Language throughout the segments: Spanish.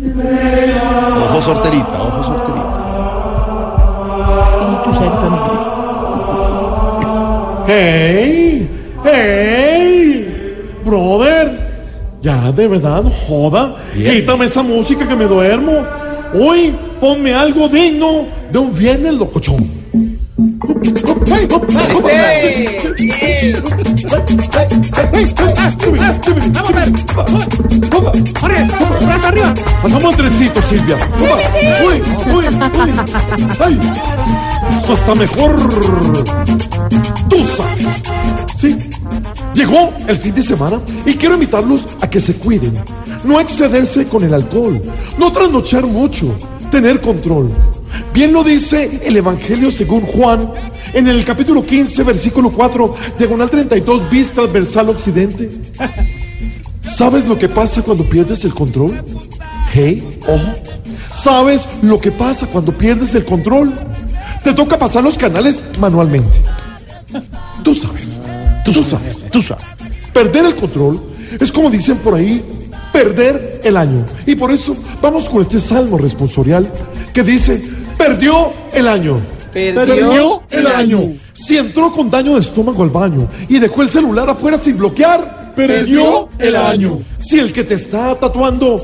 Ojo sorterita, ojo sorterita. ¡Hey! ¡Hey! Brother, ya de verdad, joda. Quítame esa música que me duermo. Hoy ponme algo digno de un viernes locochón. Pasamos trencito, Silvia. Uy, uy, uy. Ay, eso está mejor. Tú sabes. Sí. Llegó el fin de semana y quiero invitarlos a que se cuiden. No excederse con el alcohol. No trasnochar mucho. Tener control. Bien lo dice el Evangelio según Juan en el capítulo 15, versículo 4, diagonal 32, bis transversal occidente. ¿Sabes lo que pasa cuando pierdes el control? Hey, ojo. ¿Sabes lo que pasa cuando pierdes el control? Te toca pasar los canales manualmente. Tú sabes. Tú, sabes. Tú sabes. Perder el control es como dicen por ahí, perder el año. Y por eso vamos con este salmo responsorial que dice, perdió el año. Perdió el año. Si entró con daño de estómago al baño y dejó el celular afuera sin bloquear, Perdió el año. Si el que te está tatuando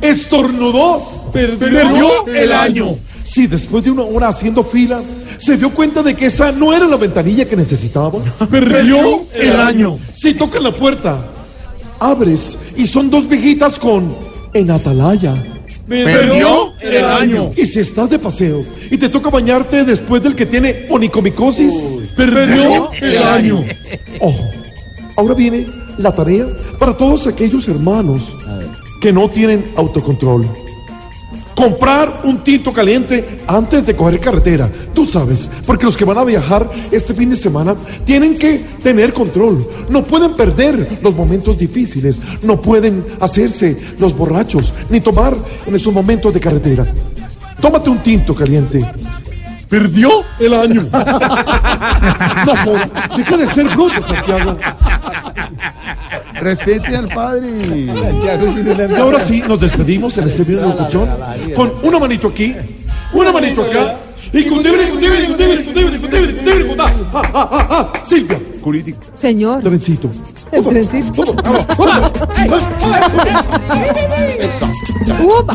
estornudó, Perdió el año. Si después de una hora haciendo fila se dio cuenta de que esa no era la ventanilla que necesitaba, Perdió el año. Si tocan la puerta, abres y son dos viejitas con en atalaya. Perdió el año. Y si estás de paseo y te toca bañarte después del que tiene onicomicosis, Perdió el año. Ojo, ahora viene la tarea para todos aquellos hermanos que no tienen autocontrol. Comprar un tinto caliente antes de coger carretera. Tú sabes, porque los que van a viajar este fin de semana tienen que tener control. No pueden perder los momentos difíciles. No pueden hacerse los borrachos ni tomar en esos momentos de carretera. Tómate un tinto caliente. Perdió el año. No deja de ser bruto, Santiago. Respete al padre. Y ahora sí, nos despedimos en este video de locuchón con una manito aquí, una manito acá. Y con debre, con debre, con debre, con debre, con debre, con debre, con ah, ah, ah, ah, ah. Silvia, Jurídico. Señor, trencito. el trencito. Upa. ¡Upa!